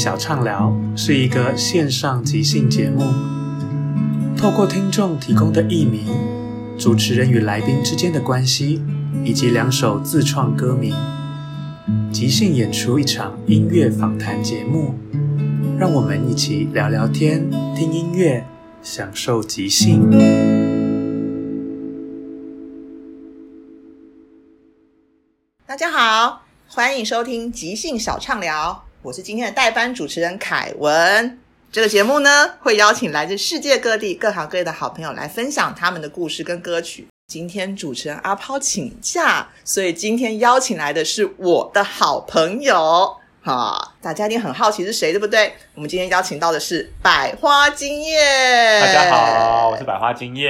小畅聊是一个线上即兴节目，透过听众提供的艺名、主持人与来宾之间的关系，以及两首自创歌名，即兴演出一场音乐访谈节目。让我们一起聊聊天、听音乐，享受即兴。大家好，欢迎收听即兴小畅聊，我是今天的代班主持人凯文。这个节目呢，会邀请来自世界各地各行各业的好朋友来分享他们的故事跟歌曲。今天主持人阿抛请假，所以今天邀请来的是我的好朋友。哈，大家一定很好奇是谁，对不对？我们今天邀请到的是百花金叶。大家好，我是百花金叶。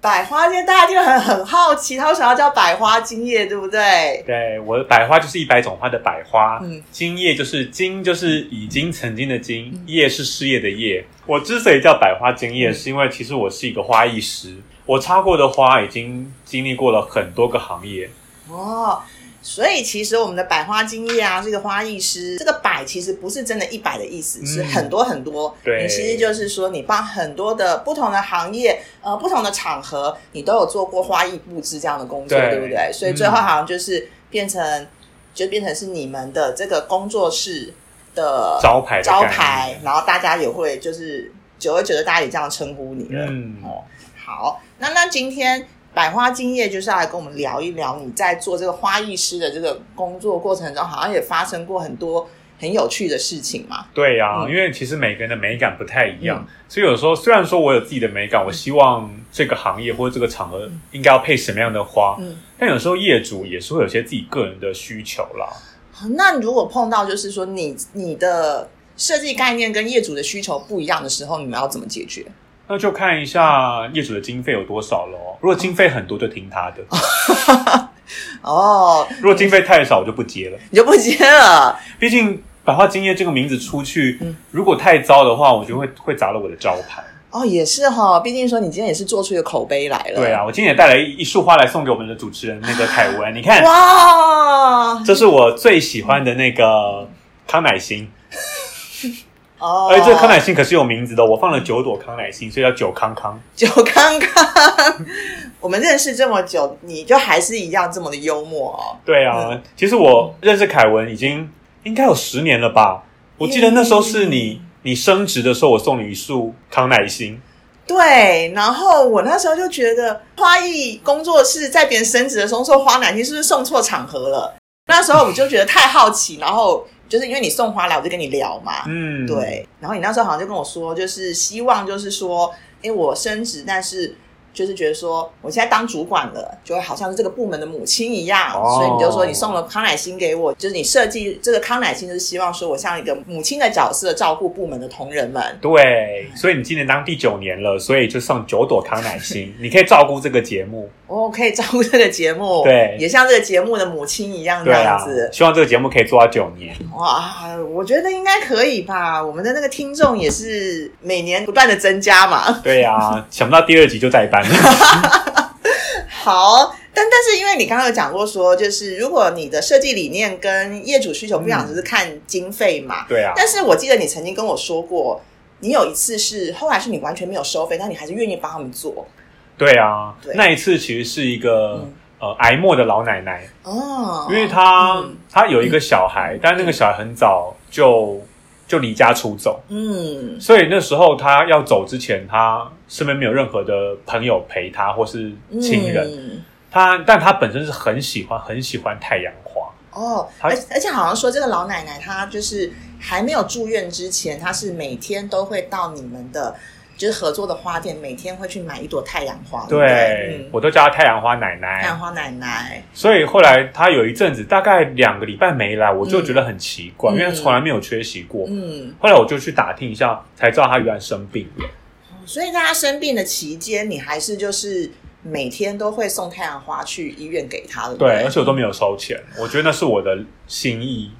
百花金叶，大家一定很很好奇，他为什么要叫百花金叶，对不对？对，我的百花就是一百种花的百花，嗯金叶就是金，就是已经曾经的金，叶是事业的叶。我之所以叫百花金叶，是因为其实我是一个花艺师，我插过的花已经经历过了很多个行业。哦，所以其实我们的百花精液啊，这个花艺师，这个百其实不是真的一百的意思，是很多很多。对。你其实就是说，你帮很多的不同的行业，呃，不同的场合，你都有做过花艺布置这样的工作，对。对不对？所以最后好像就是变成，就变成是你们的这个工作室的招牌的招牌，然后大家也会就是久而久之，大家也这样称呼你了。嗯，哦，好，那那今天百花金叶就是要来跟我们聊一聊你在做这个花艺师的这个工作过程中，好像也发生过很多很有趣的事情嘛。对呀、嗯因为其实每个人的美感不太一样，所以有时候虽然说我有自己的美感，我希望这个行业或者这个场合应该要配什么样的花，嗯，但有时候业主也是会有些自己个人的需求啦。好那如果碰到就是说你你的设计概念跟业主的需求不一样的时候，你们要怎么解决？那就看一下业主的经费有多少咯。如果经费很多，就听他的；哦，如果经费太少，我就不接了。你就不接了。毕竟百花金叶这个名字出去，嗯如果太糟的话，我就会会砸了我的招牌。哦，也是哈、毕竟说你今天也是做出一个口碑来了。对啊，我今天也带来一一束花来送给我们的主持人那个凯文，你看，哇，这是我最喜欢的那个康乃馨。哦，而且这个康乃馨可是有名字的，我放了九朵康乃馨，所以叫九康康。九康康我们认识这么久，你就还是一样这么的幽默哦。对啊，其实我认识凯文已经应该有十年了吧？我记得那时候是你你升职的时候，我送你一束康乃馨。对，然后我那时候就觉得花艺工作室在别人升职的时候送花乃馨，是不是送错场合了？那时候我就觉得太好奇，然后就是因为你送花来，我就跟你聊嘛，嗯，对。然后你那时候好像就跟我说，就是希望就是说，哎，我升职，但是。就是觉得说，我现在当主管了，就会好像是这个部门的母亲一样，哦所以你就说你送了康乃馨给我，就是你设计这个康乃馨，就是希望说我像一个母亲的角色照顾部门的同仁们。对，所以你今年当第九年了，所以就送九朵康乃馨，你可以照顾这个节目。哦可以照顾这个节目，对也像这个节目的母亲一样这样子。，希望这个节目可以做到九年。哇，我觉得应该可以吧。我们的那个听众也是每年不断的增加嘛。对呀、想不到第二集就代班了。好，但但是因为你刚刚有讲过说，就是如果你的设计理念跟业主需求不一样，嗯只是看经费嘛。对啊，但是我记得你曾经跟我说过，你有一次是后来是你完全没有收费，但你还是愿意帮他们做。对啊对，那一次其实是一个、嗯呃癌末的老奶奶，哦，因为她、嗯她有一个小孩，但那个小孩很早就就离家出走，嗯所以那时候他要走之前，他身边没有任何的朋友陪他或是亲人。嗯她但他本身是很喜欢很喜欢太阳花，哦，而而且好像说这个老奶奶她就是还没有住院之前，她是每天都会到你们的。就是合作的花店，每天会去买一朵太阳花，对、对？嗯，我都叫她太阳花奶奶。太阳花奶奶，所以后来她有一阵子大概两个礼拜没来，我就觉得很奇怪，嗯因为她从来没有缺席过。嗯，后来我就去打听一下，才知道她原来生病了。所以在她生病的期间，你还是就是每天都会送太阳花去医院给她的，对，而且我都没有收钱，我觉得那是我的心意。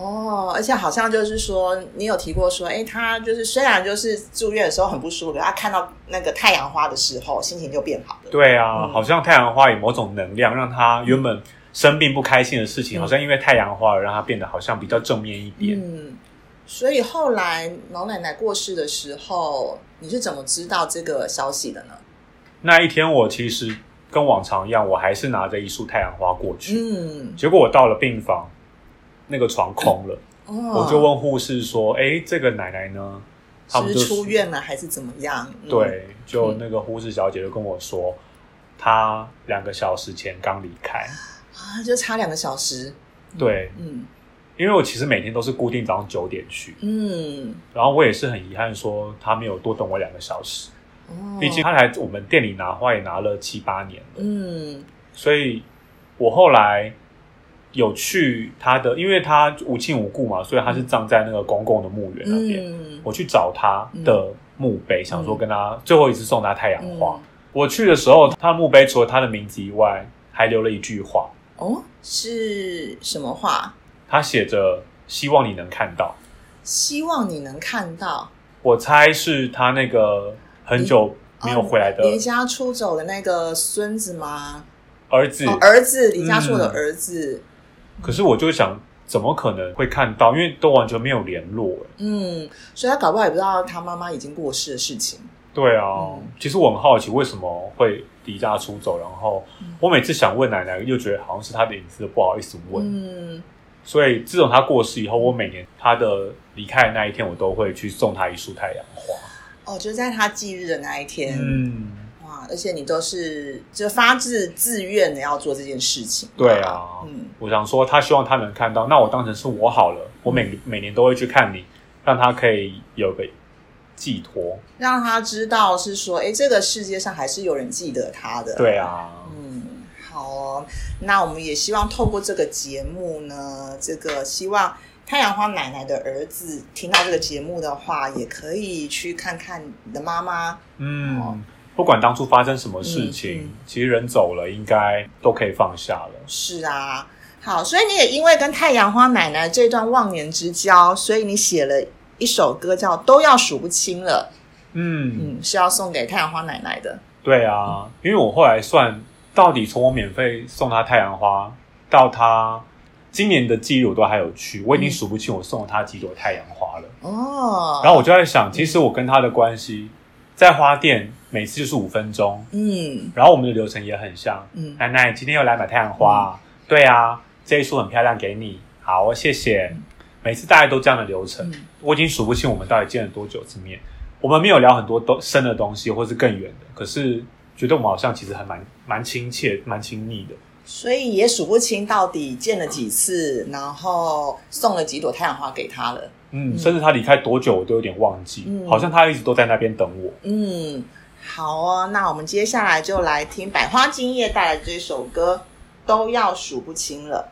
哦，而且好像就是说，你有提过说，哎，他就是虽然就是住院的时候很不舒服，他看到那个太阳花的时候，心情就变好了。对啊，嗯好像太阳花有某种能量，让他原本生病不开心的事情，嗯好像因为太阳花而让他变得好像比较正面一点。嗯，所以后来老奶奶过世的时候，你是怎么知道这个消息的呢？那一天我其实跟往常一样，我还是拿着一束太阳花过去，嗯，结果我到了病房，那个床空了，哦，我就问护士说：“哎，这个奶奶呢？”他是出院了还是怎么样？嗯，对，就那个护士小姐就跟我说，她两个小时前刚离开。啊，就差两个小时。对，嗯因为我其实每天都是固定早上九点去，嗯，然后我也是很遗憾说她没有多等我两个小时，哦，毕竟她来我们店里拿花也拿了七八年了，嗯所以我后来有去他的，因为他无亲无故嘛，所以他是葬在那个公共的墓园那边。嗯，我去找他的墓碑，想说跟他最后一次送他太阳花。嗯我去的时候，他墓碑除了他的名字以外，还留了一句话，哦，是什么话？他写着“希望你能看到希望你能看到”。我猜是他那个很久没有回来的离家出走的那个孙子吗？儿子。哦，儿子，离家出走的嗯儿子。可是我就想，怎么可能会看到？因为都完全没有联络。哎嗯，所以他搞不好也不知道他妈妈已经过世的事情。对啊，嗯其实我很好奇为什么会离家出走，然后嗯我每次想问奶奶，又觉得好像是她的隐私，不好意思问。嗯，所以自从她过世以后，我每年她的离开的那一天，我都会去送她一束太阳花。哦，就在他忌日的那一天，嗯，哇！而且你都是就发自自愿的要做这件事情。对啊，嗯我想说，他希望他能看到，那我当成是我好了，我每每年都会去看你，让他可以有个寄托。让他知道是说，哎，这个世界上还是有人记得他的。对啊，嗯，好哦。那我们也希望透过这个节目呢，这个希望太阳花奶奶的儿子听到这个节目的话，也可以去看看你的妈妈。嗯，哦不管当初发生什么事情，嗯嗯其实人走了，应该都可以放下了。是啊，好，所以你也因为跟太阳花奶奶这段忘年之交，所以你写了一首歌叫《都要数不清了》，嗯，嗯，是要送给太阳花奶奶的。对啊，因为我后来算，到底从我免费送她太阳花到她今年的记忆我都还有去，我已经数不清我送了他几朵太阳花了。哦，然后我就在想，其实我跟她的关系，在花店每次就是五分钟，嗯。然后我们的流程也很像。嗯。奶奶今天又来买太阳花。啊、对啊，这一束很漂亮，给你，好，谢谢。每次大概都这样的流程，嗯。我已经数不清我们到底见了多久次面。我们没有聊很多都深的东西，或是更远的，可是觉得我们好像其实还蛮蛮亲切、蛮亲密的。所以也数不清到底见了几次，然后送了几朵太阳花给他了。嗯，甚至他离开多久我都有点忘记，嗯好像他一直都在那边等我。嗯，好哦，那我们接下来就来听百花金叶带来的这首歌，都要数不清了。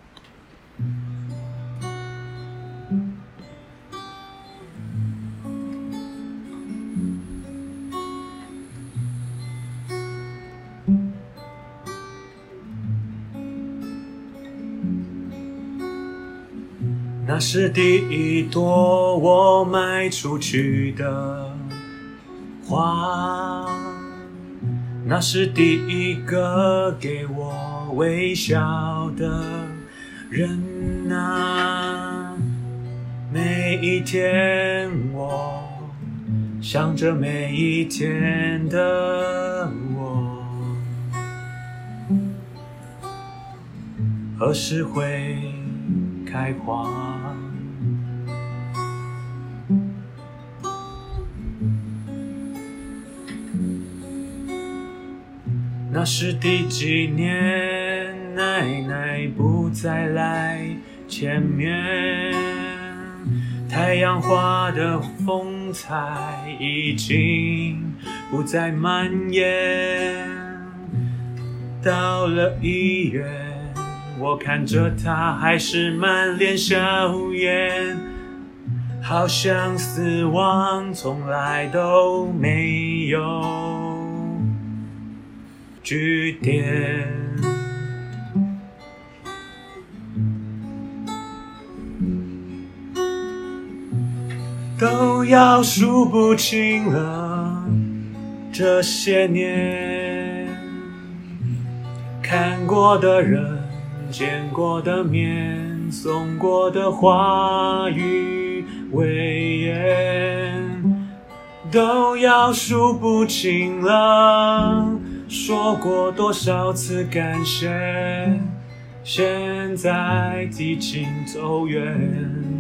那是第一朵我卖出去的花，那是第一个给我微笑的人啊。每一天我想着每一天的我，何时会开花？那是第几年，奶奶不再来前面，太阳花的风采已经不再蔓延。到了医院，我看着她还是满脸笑颜，好像死亡从来都没有句点。都要数不清了，这些年看过的人，见过的面，送过的话语威严，都要数不清了。说过多少次感谢，现在已经走远。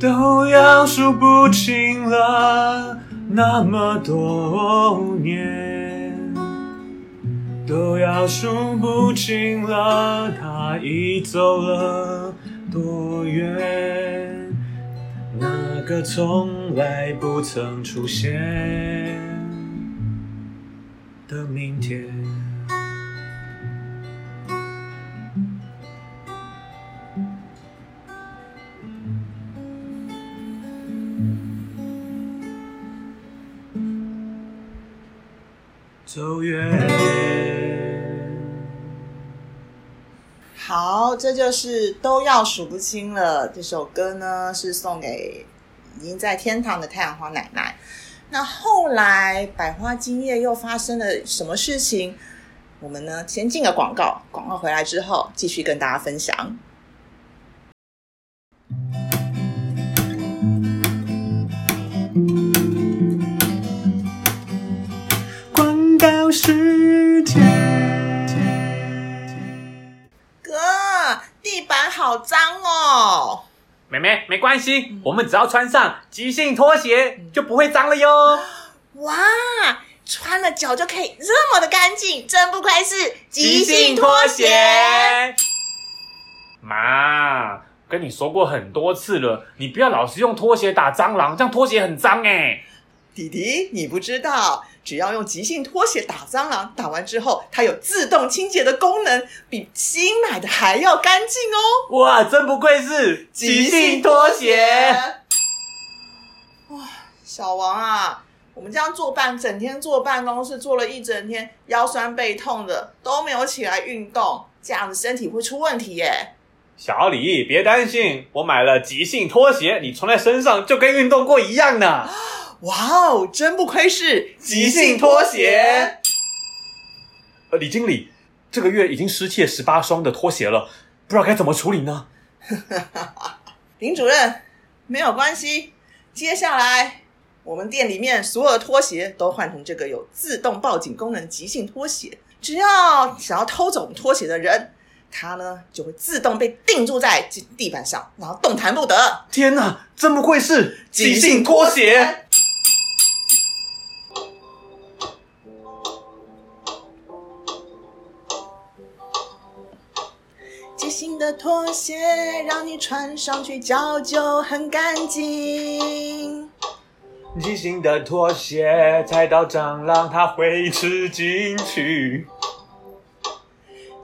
都要数不清了，那么多年，都要数不清了，他已走了多远？那个从来不曾出现的明天。这就是都要数不清了。这首歌呢是送给已经在天堂的太阳花奶奶。那后来百花今夜又发生了什么事情？我们呢先进个广告，广告回来之后继续跟大家分享。没关系，我们只要穿上即兴拖鞋，就不会脏了哟。哇，穿了脚就可以这么的干净，真不愧是即兴拖鞋妈，跟你说过很多次了，你不要老是用拖鞋打蟑螂，这样拖鞋很脏哎。弟弟，你不知道，只要用急性拖鞋打蟑螂，打完之后它有自动清洁的功能，比新买的还要干净哦。哇，真不愧是急性拖鞋。哇，小王啊，我们这样坐办，整天坐办公室，坐了一整天，腰酸背痛的，都没有起来运动，这样子身体会出问题耶。小李，别担心，我买了急性拖鞋，你穿在身上就跟运动过一样呢。哇哦，真不愧是即兴拖鞋。呃，李经理，这个月已经失窃十八双的拖鞋了，不知道该怎么处理呢？林主任，没有关系，接下来我们店里面所有的拖鞋都换成这个有自动报警功能的即兴拖鞋。只要想要偷走我们拖鞋的人，它呢就会自动被定住在地地板上，然后动弹不得。天哪，怎么会是即兴拖鞋？的拖鞋让你穿上去脚就很干净。即兴的拖鞋，踩到蟑螂它会吃进去。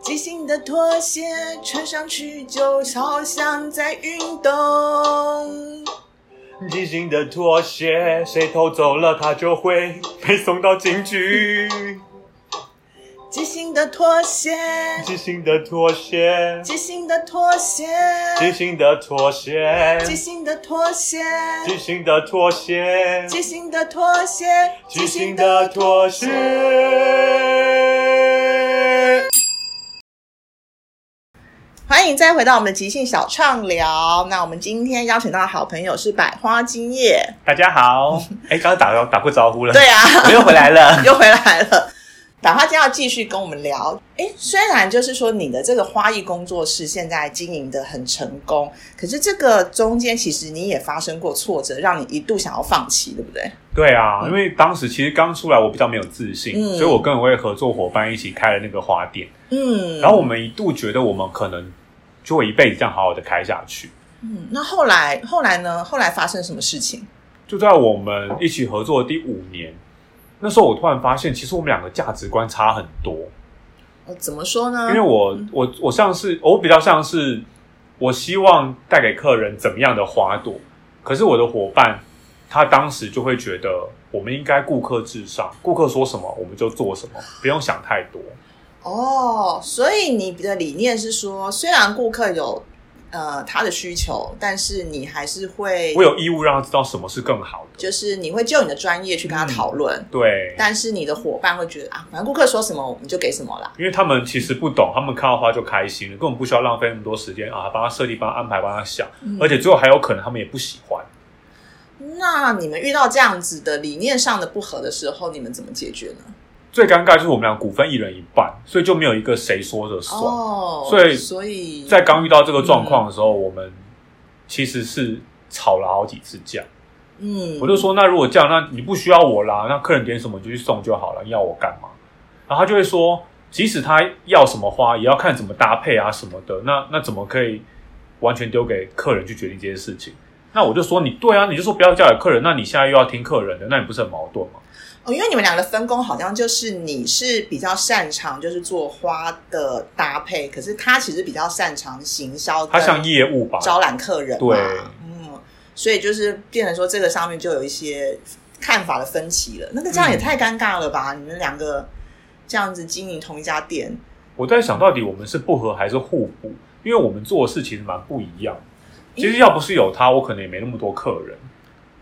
即兴的拖鞋穿上去就好像在运动。即兴的拖鞋，谁偷走了它就会被送到警局。即兴的妥协，即兴的妥协，即兴的妥协，即兴的妥协，即兴的妥协，即兴的妥协，即兴的妥协，即兴的妥协。欢迎再回到我们的即兴小畅聊。那我们今天邀请到的好朋友是百花金叶，大家好，哎，刚刚打打过招呼了，对啊，我 又回来了。又回来了。百花今天要继续跟我们聊，哎，虽然就是说你的这个花艺工作室现在经营的很成功，可是这个中间其实你也发生过挫折，让你一度想要放弃，对不对？对啊，因为当时其实刚出来，我比较没有自信，嗯所以我跟我位合作伙伴一起开了那个花店，嗯，然后我们一度觉得我们可能就会一辈子这样好好的开下去。嗯，那后来后来呢？后来发生什么事情？就在我们一起合作的第五年，那时候我突然发现，其实我们两个价值观差很多。哦，怎么说呢？因为我我我像是我比较像是我希望带给客人怎么样的花朵，可是我的伙伴他当时就会觉得我们应该顾客至上，顾客说什么我们就做什么，不用想太多。哦，所以你的理念是说，虽然顾客有呃他的需求，但是你还是会我，有义务让他知道什么是更好的。就是你会就你的专业去跟他讨论，对，但是你的伙伴会觉得啊，反正顾客说什么我们就给什么啦。因为他们其实不懂，他们看到花就开心了，根本不需要浪费那么多时间啊，帮他设计、帮他安排、帮他想，而且最后还有可能他们也不喜欢。那你们遇到这样子的理念上的不合的时候，你们怎么解决呢？最尴尬就是我们俩股份一人一半，所以就没有一个谁说着算。哦，所以所以在刚遇到这个状况的时候，我们其实是吵了好几次架。嗯，我就说，那如果这样，那你不需要我啦，那客人点什么就去送就好了，要我干嘛？然后他就会说，即使他要什么花，也要看怎么搭配啊什么的。那那怎么可以完全丢给客人去决定这件事情？那我就说，你对啊，你就说不要交给客人，那你现在又要听客人的，那你不是很矛盾吗？哦，因为你们两个分工好像就是你是比较擅长就是做花的搭配，可是他其实比较擅长行销，他像业务吧，招揽客人嘛，对嗯，所以就是变成说这个上面就有一些看法的分歧了。那个这样也太尴尬了吧？你们两个这样子经营同一家店，我在想到底我们是不合还是互补，因为我们做的事其实蛮不一样。其实要不是有他，我可能也没那么多客人。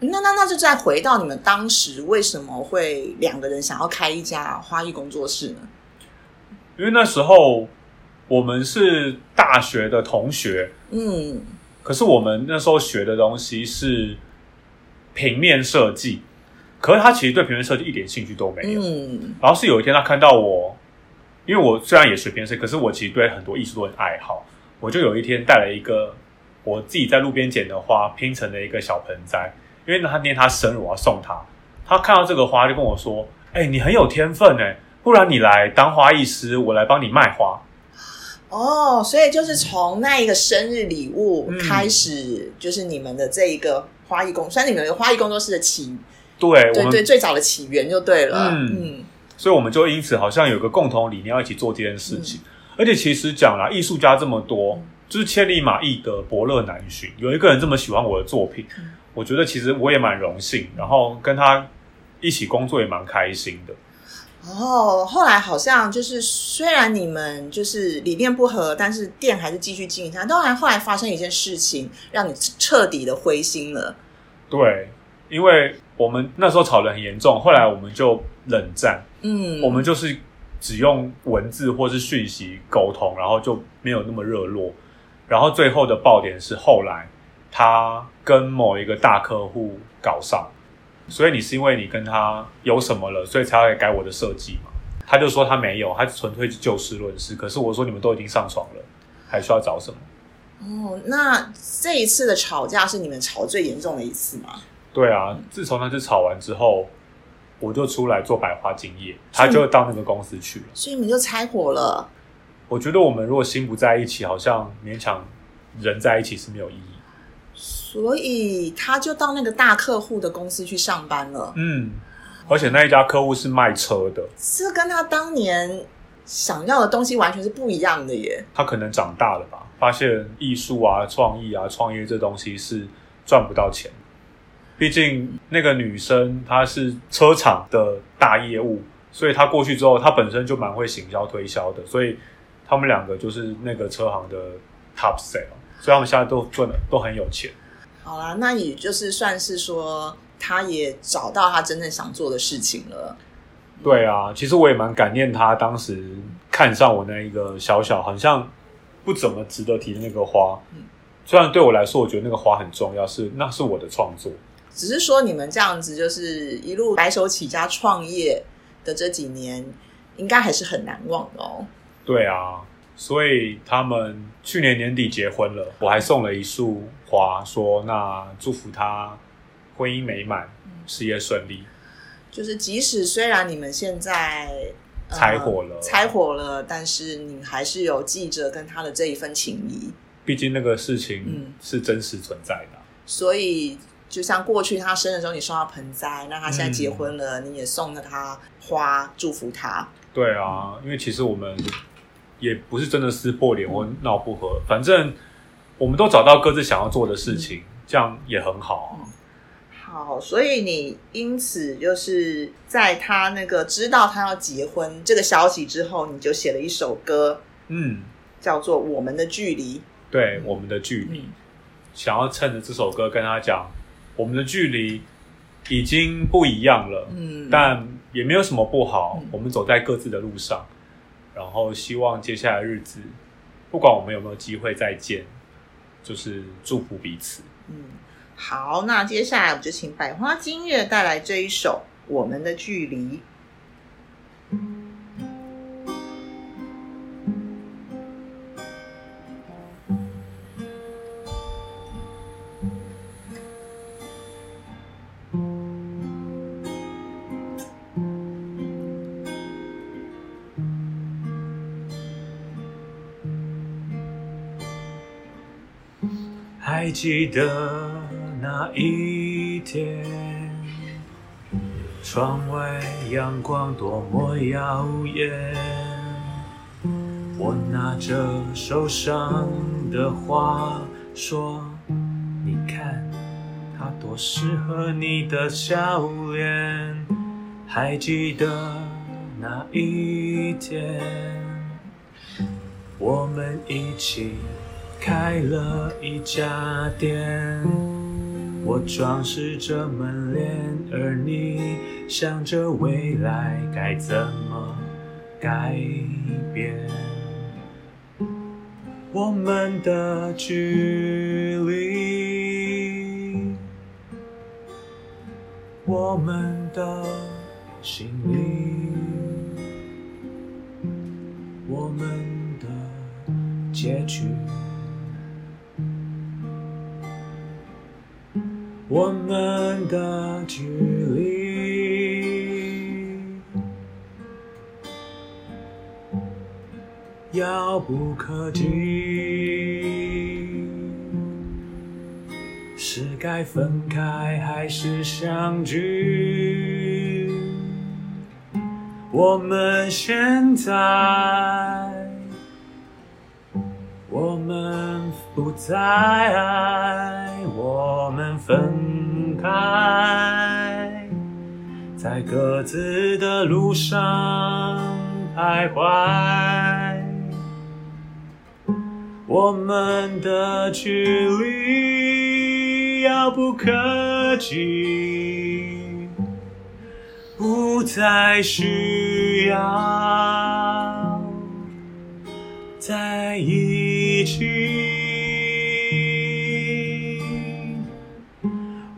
那那那就再回到你们当时为什么会两个人想要开一家花艺工作室呢？因为那时候我们是大学的同学，嗯，可是我们那时候学的东西是平面设计，可是他其实对平面设计一点兴趣都没有。嗯然后是有一天他看到我，因为我虽然也学平面设计，可是我其实对很多艺术都很爱好。我就有一天带了一个我自己在路边捡的花拼成了一个小盆栽，因为他念他生日，我要送他。他看到这个花就跟我说：“哎、你很有天分哎，不然你来当花艺师，我来帮你卖花。”哦，所以就是从那一个生日礼物嗯开始，就是你们的这一个花艺工，算是你们的花艺工作室的起，对，对对，最早的起源就对了。嗯嗯所以我们就因此好像有个共同理念要一起做这件事情。而且其实讲啦，艺术家这么多，就是千里马易得，伯乐难寻。有一个人这么喜欢我的作品，我觉得其实我也蛮荣幸，然后跟他一起工作也蛮开心的。哦，后来好像就是虽然你们就是理念不合，但是店还是继续经营下。当然后来发生一件事情，让你彻底的灰心了。对，因为我们那时候吵得很严重，后来我们就冷战，嗯，我们就是只用文字或是讯息沟通，然后就没有那么热络。然后最后的爆点是后来他跟某一个大客户搞上，所以你是因为你跟他有什么了，所以才会改我的设计嘛？他就说他没有，他纯粹是就事论事。可是我说你们都已经上床了，还需要找什么。哦，那这一次的吵架是你们吵最严重的一次吗？对啊，自从那次吵完之后，我就出来做百花精业，他就到那个公司去了。所以你们就拆伙了。我觉得我们如果心不在一起，好像勉强人在一起是没有意义。所以他就到那个大客户的公司去上班了。嗯，而且那一家客户是卖车的，这跟他当年想要的东西完全是不一样的耶。他可能长大了吧，发现艺术啊、创意啊、创业这东西是赚不到钱。毕竟那个女生她是车厂的大业务，所以她过去之后，她本身就蛮会行销推销的，所以他们两个就是那个车行的 top sale，所以他们现在都赚的都很有钱。好啦，那也就是算是说，他也找到他真正想做的事情了。对啊，其实我也蛮感念他当时看上我那一个小小，好像不怎么值得提的那个花。嗯虽然对我来说，我觉得那个花很重要，是那是我的创作。只是说你们这样子，就是一路白手起家创业的这几年，应该还是很难忘的哦。对啊，所以他们去年年底结婚了，我还送了一束花，说那祝福他婚姻美满，事业顺利。就是即使虽然你们现在、呃拆伙了拆伙了，但是你还是有记着跟他的这一份情谊。毕竟那个事情嗯是真实存在的。所以，就像过去他生的时候，你送他盆栽，那他现在结婚了，嗯你也送了他花，祝福他。对啊，因为其实我们也不是真的撕破脸或闹不和，反正我们都找到各自想要做的事情，这样也很好。好，所以你因此就是在他那个知道他要结婚这个消息之后，你就写了一首歌，嗯，叫做《我们的距离》。对，我们的距离，想要趁着这首歌跟他讲，我们的距离已经不一样了，嗯，但也没有什么不好嗯。我们走在各自的路上，然后希望接下来的日子，不管我们有没有机会再见，就是祝福彼此。嗯，好，那接下来我就请百花金月带来这一首《我们的距离》。还记得那一天，窗外阳光多么耀眼。我拿着手上的花说：“你看，它多适合你的笑脸。”还记得那一天，我们一起开了一家店，我装饰着门帘，而你想着未来该怎么改变。我们的距离，我们的心里，我们的结局。我们的距离遥不可及，是该分开还是相聚？我们现在，我们不再爱，开，在各自的路上徘徊。我们的距离遥不可及，不再需要在一起。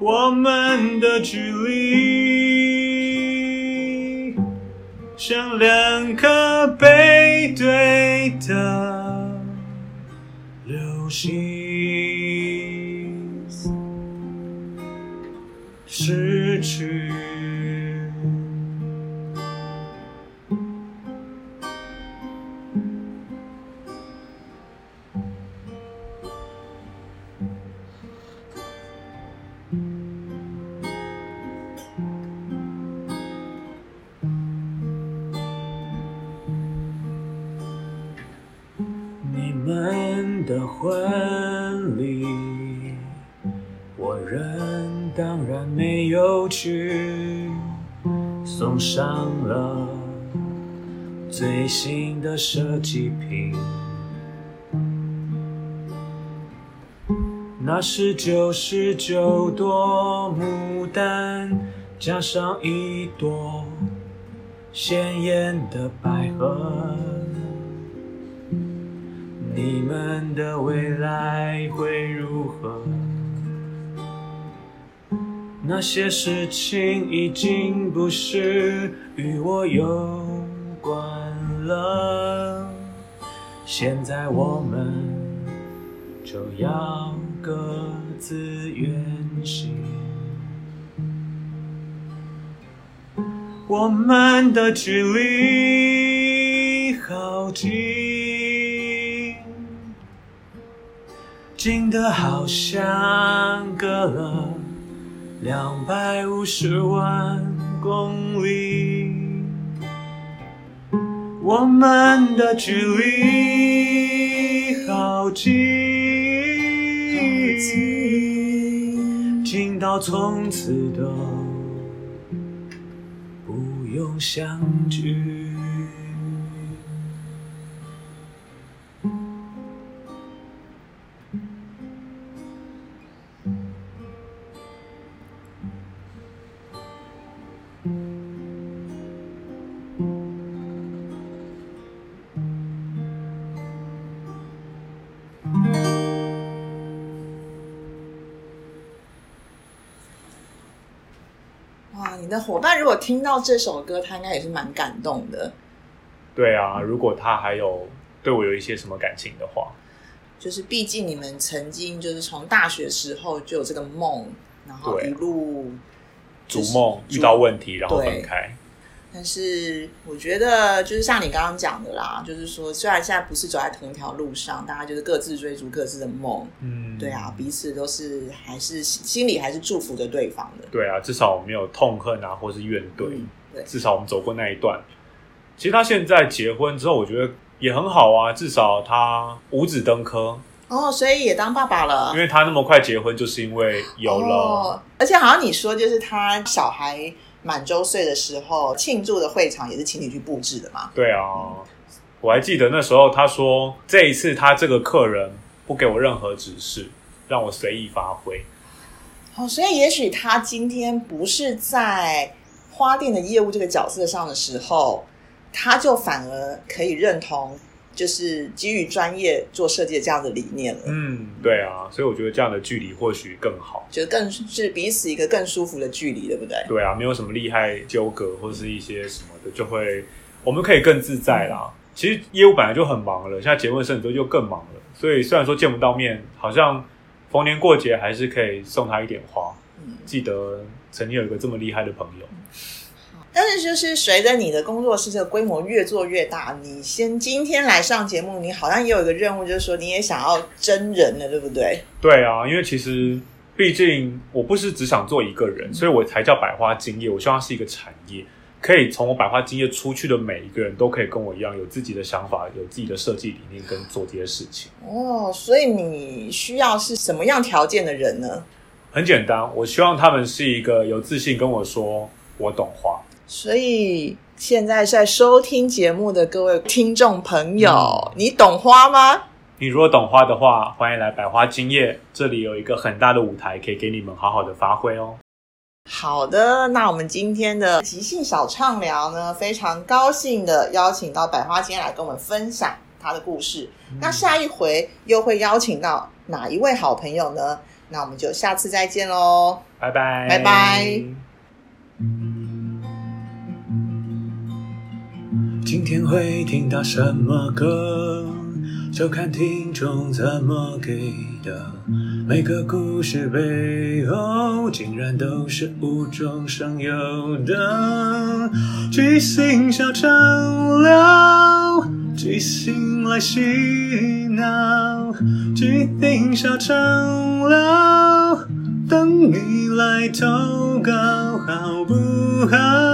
我们的距离像两颗背对的流星，失去。最新的设计品。那是九十九朵牡丹，加上一朵鲜艳的百合。你们的未来会如何？那些事情已经不是与我有了。现在我们就要各自远行。我们的距离好近，近的好像隔了两百五十万公里。我们的距离好近，近到从此都不用相聚。你的伙伴如果听到这首歌，他应该也是蛮感动的。对啊，如果他还有对我有一些什么感情的话，就是毕竟你们曾经就是从大学时候就有这个梦，然后一路逐梦遇到问题，然后分开。但是我觉得，就是像你刚刚讲的啦，就是说，虽然现在不是走在同一条路上，大家就是各自追逐各自的梦，嗯，对啊，彼此都是还是心里还是祝福着对方的。对啊，至少我没有痛恨啊，或是怨怼，嗯对至少我们走过那一段。其实他现在结婚之后，我觉得也很好啊，至少他五子登科，哦，所以也当爸爸了因。为他那么快结婚，就是因为有了、哦，而且好像你说，就是他小孩满周岁的时候，庆祝的会场也是请你去布置的嘛？对啊，我还记得那时候他说，这一次他这个客人不给我任何指示，让我随意发挥。哦，所以也许他今天不是在花店的业务这个角色上的时候，他就反而可以认同，就是基于专业做设计的这样的理念了，嗯，对啊，所以我觉得这样的距离或许更好。就更是彼此一个更舒服的距离，对不对？对啊，没有什么利害纠葛或是一些什么的，就会我们可以更自在啦。其实业务本来就很忙了，现在结婚生子就更忙了，所以虽然说见不到面，好像逢年过节还是可以送他一点花。嗯记得曾经有一个这么厉害的朋友，但是就是随着你的工作室这个规模越做越大，你先今天来上节目，你好像也有一个任务，就是说你也想要真人了，对不对？对啊，因为其实毕竟我不是只想做一个人，所以我才叫百花金业。我希望是一个产业，可以从我百花金业出去的每一个人都可以跟我一样有自己的想法，有自己的设计理念，跟做这些事情。哦，所以你需要是什么样条件的人呢？很简单，我希望他们是一个有自信跟我说我懂花。所以现在在收听节目的各位听众朋友，你懂花吗？你如果懂花的话，欢迎来百花金叶，这里有一个很大的舞台，可以给你们好好的发挥哦。好的，那我们今天的即兴小畅聊呢，非常高兴的邀请到百花今天来跟我们分享他的故事。那下一回又会邀请到哪一位好朋友呢？那我们就下次再见喽。拜拜，拜拜。今天会听到什么歌？就看听众怎么给的。每个故事背后，竟然都是无中生有的。即兴小畅聊，即兴来洗脑，即兴小畅聊，等你来投稿，好不？好